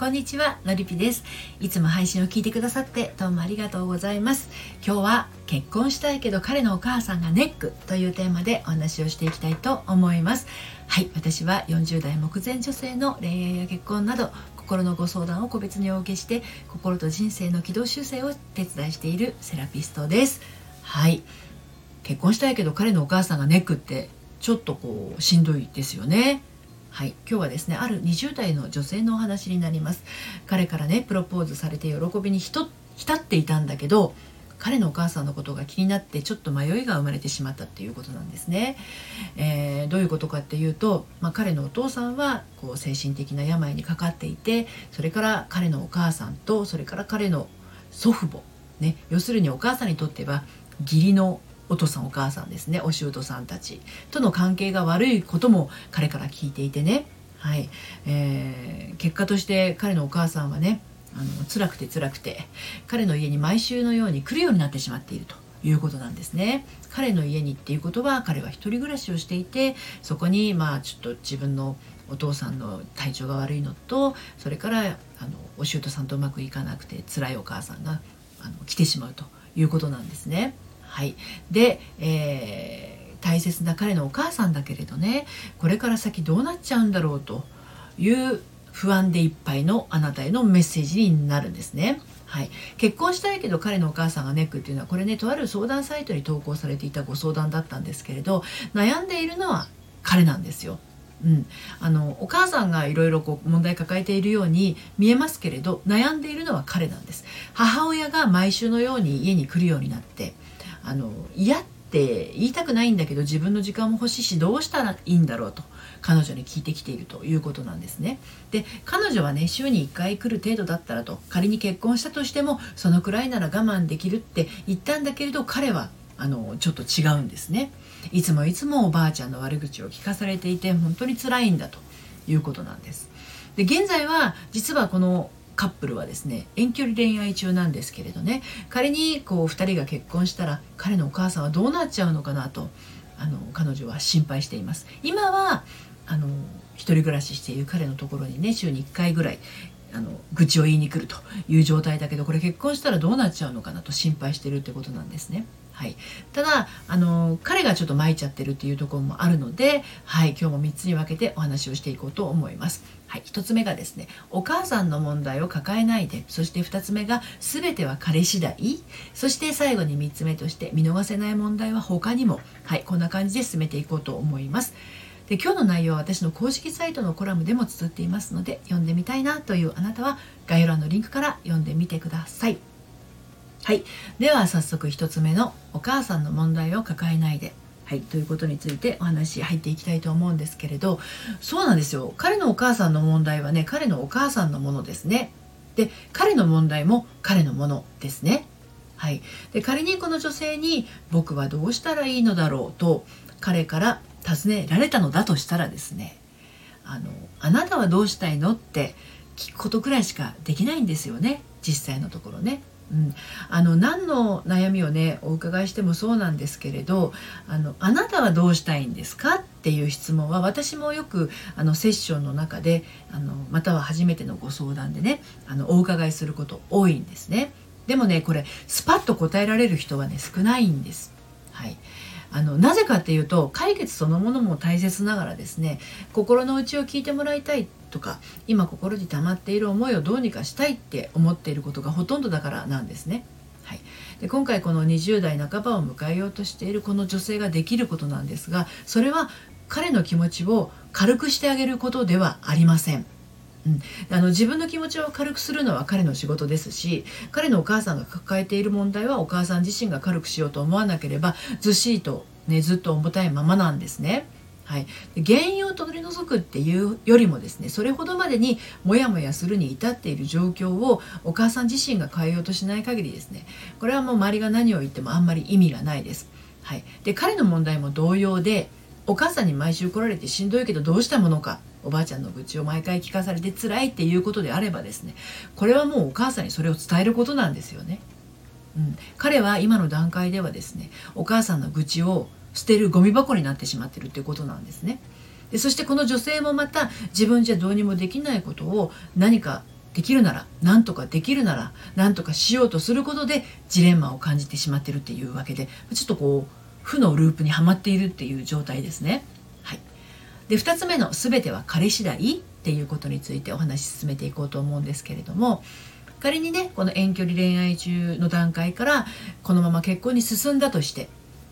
こんにちはのりぴです。いつも配信を聞いてくださってどうもありがとうございます。今日は結婚したいけど彼のお母さんがネックというテーマでお話をしていきたいと思います。はい私は40代目前女性の恋愛や結婚など心のご相談を個別にお受けして心と人生の軌道修正を手伝いしているセラピストです。はい。結婚したいけど彼のお母さんがネックってちょっとこうしんどいですよね。はい、今日はですねある20代の女性のお話になります。彼からねプロポーズされて喜びに浸っていたんだけど彼のお母さんのことが気になってちょっと迷いが生まれてしまったっていうことなんですね、えー、どういうことかっていうと、まあ、彼のお父さんはこう精神的な病にかかっていてそれから彼のお母さんとそれから彼の祖父母ね要するにお母さんにとっては義理のお父さんお母さんですね。お舅さんたちとの関係が悪いことも彼から聞いていてね、はい。えー、結果として彼のお母さんはねあの辛くて辛くて彼の家に毎週のように来るようになってしまっていると。いうことなんですね。彼の家にっていうことは彼は一人暮らしをしていてそこにまあちょっと自分のお父さんの体調が悪いのとそれからあのお舅さんとうまくいかなくて辛いお母さんがあの来てしまうということなんですね。はい、で、えー、大切な彼のお母さんだけれどねこれから先どうなっちゃうんだろうという不安でいっぱいのあなたへのメッセージになるんですね。はい、結婚したいけど彼のお母さんがネックっていうのはこれねとある相談サイトに投稿されていたご相談だったんですけれど悩んでいるのは彼なんですよ。うん、あのお母さんがいろいろ問題抱えているように見えますけれど悩んでいるのは彼なんです母親が毎週のように家に来るようになってあの嫌って言いたくないんだけど自分の時間も欲しいしどうしたらいいんだろうと彼女に聞いてきているということなんですね。で彼女はね週に1回来る程度だったらと仮に結婚したとしてもそのくらいなら我慢できるって言ったんだけれど彼はあのちょっと違うんですね。いつもいつもおばあちゃんの悪口を聞かされていて本当に辛いんだということなんです。で現在は実はこのカップルはですね遠距離恋愛中なんですけれどね仮にこう2人が結婚したら彼のお母さんはどうなっちゃうのかなとあの彼女は心配しています今はあの一人暮らししている彼のところにね週に1回ぐらいあの愚痴を言いに来るという状態だけどこれ結婚したらどうなっちゃうのかなと心配してるってことなんですね。はい、ただあの彼がちょっと巻いちゃってるっていうところもあるので、はい、今日も3つに分けてお話をしていこうと思います。はい、1つ目がですねお母さんの問題を抱えないでそして2つ目が全ては彼次第そして最後に3つ目として見逃せない問題は他にも、はい、こんな感じで進めていこうと思います。で今日の内容は私の公式サイトのコラムでも綴っていますので読んでみたいなというあなたは概要欄のリンクから読んでみてください。はい。では早速1つ目のお母さんの問題を抱えないで。はい、ということについてお話入っていきたいと思うんですけれどそうなんですよ彼のお母さんの問題はね彼のお母さんのものですねで彼の問題も彼のものですねはい、で仮にこの女性に「僕はどうしたらいいのだろう」と彼から尋ねられたのだとしたらですねあの「あなたはどうしたいの?」って聞くことくらいしかできないんですよね実際のところね。うん、あの何の悩みをねお伺いしてもそうなんですけれどあのあなたはどうしたいんですかっていう質問は私もよくあのセッションの中であのまたは初めてのご相談でねあのお伺いすること多いんですね。でもねこれスパッと答えられる人はね少ないんです。はい。あのなぜかっていうと解決そのものも大切ながらですね心の内を聞いてもらいたいとか今心に溜まっている思いをどうにかしたいって思っていることがほとんどだからなんですね。はい、で今回この20代半ばを迎えようとしているこの女性ができることなんですがそれは彼の気持ちを軽くしてあげることではありません。うん、あの自分の気持ちを軽くするのは彼の仕事ですし彼のお母さんが抱えている問題はお母さん自身が軽くしようと思わなければずっしりと、ね、ずっと重たいままなんですね。はい、原因を取り除くっていうよりもですねそれほどまでにモヤモヤするに至っている状況をお母さん自身が変えようとしない限りですねこれはもう周りが何を言ってもあんまり意味がないです。はい、で彼の問題も同様でお母さんに毎週来られてしんどいけどどうしたものかおばあちゃんの愚痴を毎回聞かされて辛いっていうことであればですねこれはもうお母さんにそれを伝えることなんですよね。うん、彼は今の段階ではですねお母さんの愚痴を捨てるゴミ箱になってしまってるっていうことなんですね。でそしてこの女性もまた自分じゃどうにもできないことを何かできるなら何とかできるなら何とかしようとすることでジレンマを感じてしまってるっていうわけでちょっとこう負のループにはまっているっていう状態ですね。で2つ目の「全ては彼次第」っていうことについてお話し進めていこうと思うんですけれども仮にねこの遠距離恋愛中の段階からこのまま結婚に進んだとして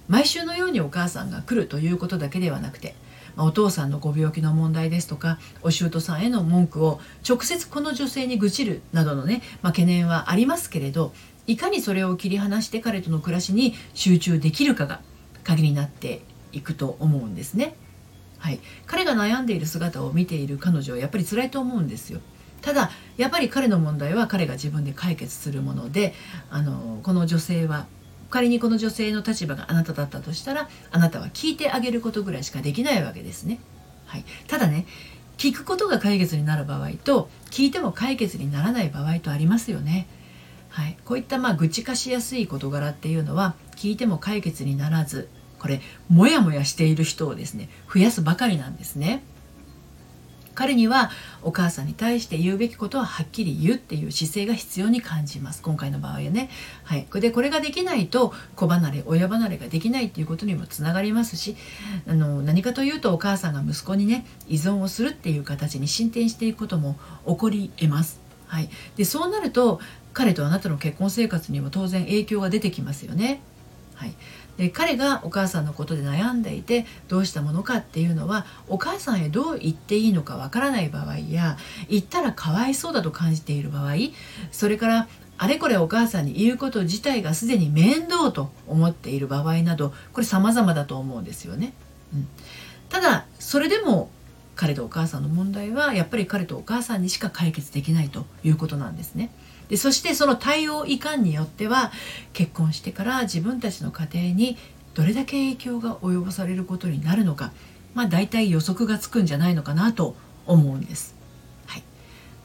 毎週のようにお母さんが来るということだけではなくてお父さんのご病気の問題ですとかお舅さんへの文句を直接この女性に愚痴るなどのね、まあ、懸念はありますけれどいかにそれを切り離して彼との暮らしに集中できるかが鍵になっていくと思うんですね。はい、彼が悩んでいる姿を見ている彼女はやっぱり辛いと思うんですよ。ただやっぱり彼の問題は彼が自分で解決するものであのこの女性は仮にこの女性の立場があなただったとしたらあなたは聞いてあげることぐらいしかできないわけですね。はい、ただね聞くことが解決になる場合と聞いても解決にならない場合とありますよね。はい、こういったまあ愚痴化しやすい事柄っていうのは聞いても解決にならずこれモヤモヤしている人をですね増やすばかりなんですね。彼にはお母さんに対して言うべきことははっきり言うっていう姿勢が必要に感じます今回の場合はね。はい、でこれができないと子離れ親離れができないっていうことにもつながりますしあの何かというとお母さんが息子にね依存をするっていう形に進展していくことも起こりえます。はい、でそうなると彼とあなたの結婚生活にも当然影響が出てきますよね。はい、で彼がお母さんのことで悩んでいてどうしたものかっていうのはお母さんへどう言っていいのかわからない場合や言ったらかわいそうだと感じている場合それからあれこれお母さんに言うこと自体がすでに面倒と思っている場合などこれ様々だと思うんですよね。うん、ただそれでも彼とお母さんの問題はやっぱり彼とお母さんにしか解決できないということなんですね。でそしてその対応いかんによっては結婚してから自分たちの家庭にどれだけ影響が及ぼされることになるのかまあ大体予測がつくんじゃないのかなと思うんです。はい、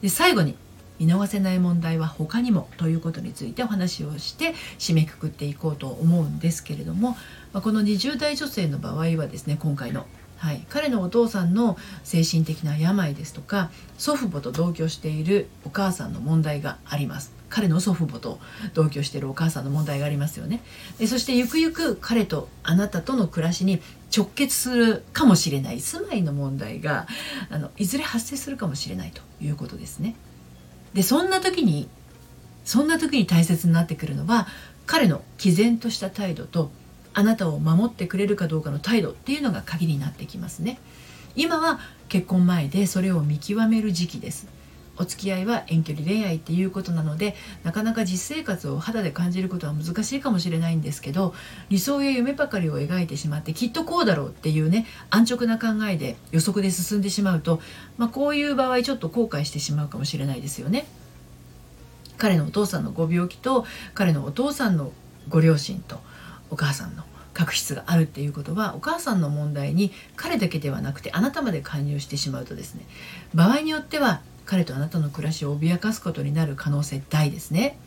で最後に見逃せない問題は他にもということについてお話をして締めくくっていこうと思うんですけれども、ま、この20代女性の場合はですね今回のはい、彼のお父さんの精神的な病ですとか祖父母と同居しているお母さんの問題があります。彼の祖父母と同居しているお母さんの問題がありますよね。でそしてゆくゆく彼とあなたとの暮らしに直結するかもしれない。住まいの問題があのいずれ発生するかもしれないということですね。でそんな時にそんな時に大切になってくるのは彼の毅然とした態度とあなたを守ってくれるかどうかの態度っていうのが鍵になってきますね。今は結婚前でそれを見極める時期です。お付き合いは遠距離恋愛っていうことなのでなかなか実生活を肌で感じることは難しいかもしれないんですけど理想や夢ばかりを描いてしまってきっとこうだろうっていうね安直な考えで予測で進んでしまうと、まあ、こういう場合ちょっと後悔してしまうかもしれないですよね。彼のお父さんのご病気と彼のお父さんのご両親とお母さんの確執があるっていうことはお母さんの問題に彼だけではなくてあなたまで介入してしまうとですね場合によっては彼とあなたの暮らしを脅かすことになる可能性大ですね。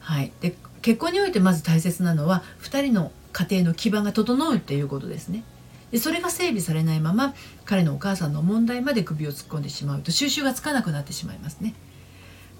はい、で結婚においてまず大切なのは2人の家庭の基盤が整うっていうことですね。でそれが整備されないまま彼のお母さんの問題まで首を突っ込んでしまうと収拾がつかなくなってしまいますね。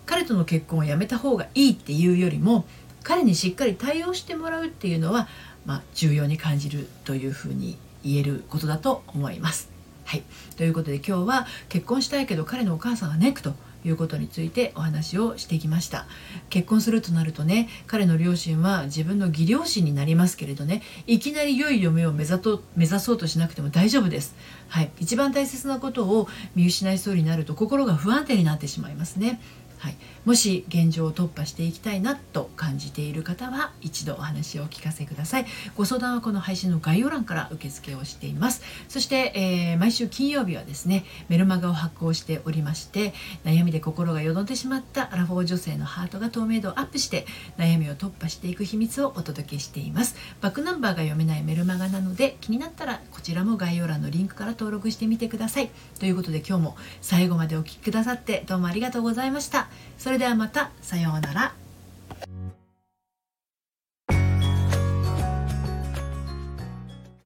彼との結婚をやめた方がいいっていうよりも彼にしっかり対応してもらうっていうのは、まあ、重要に感じるというふうに言えることだと思います。はい、ということで今日は結婚したいけど彼のお母さんがネックということについてお話をしてきました。結婚するとなるとね彼の両親は自分の義両親になりますけれどねいきなり良い嫁を目指と目指そうとしなくても大丈夫です。はい。一番大切なことを見失いそうになると心が不安定になってしまいますね。はい、もし現状を突破していきたいなと感じている方は一度お話をお聞かせください。ご相談はこの配信の概要欄から受付をしています。そして、えー、毎週金曜日はですねメルマガを発行しておりまして悩みで心がよどんでしまったアラフォー女性のハートが透明度をアップして悩みを突破していく秘密をお届けしています。バックナンバーが読めないメルマガなので気になったらこちらも概要欄のリンクから登録してみてください。ということで今日も最後までお聴きくださってどうもありがとうございました。それではまたさようなら。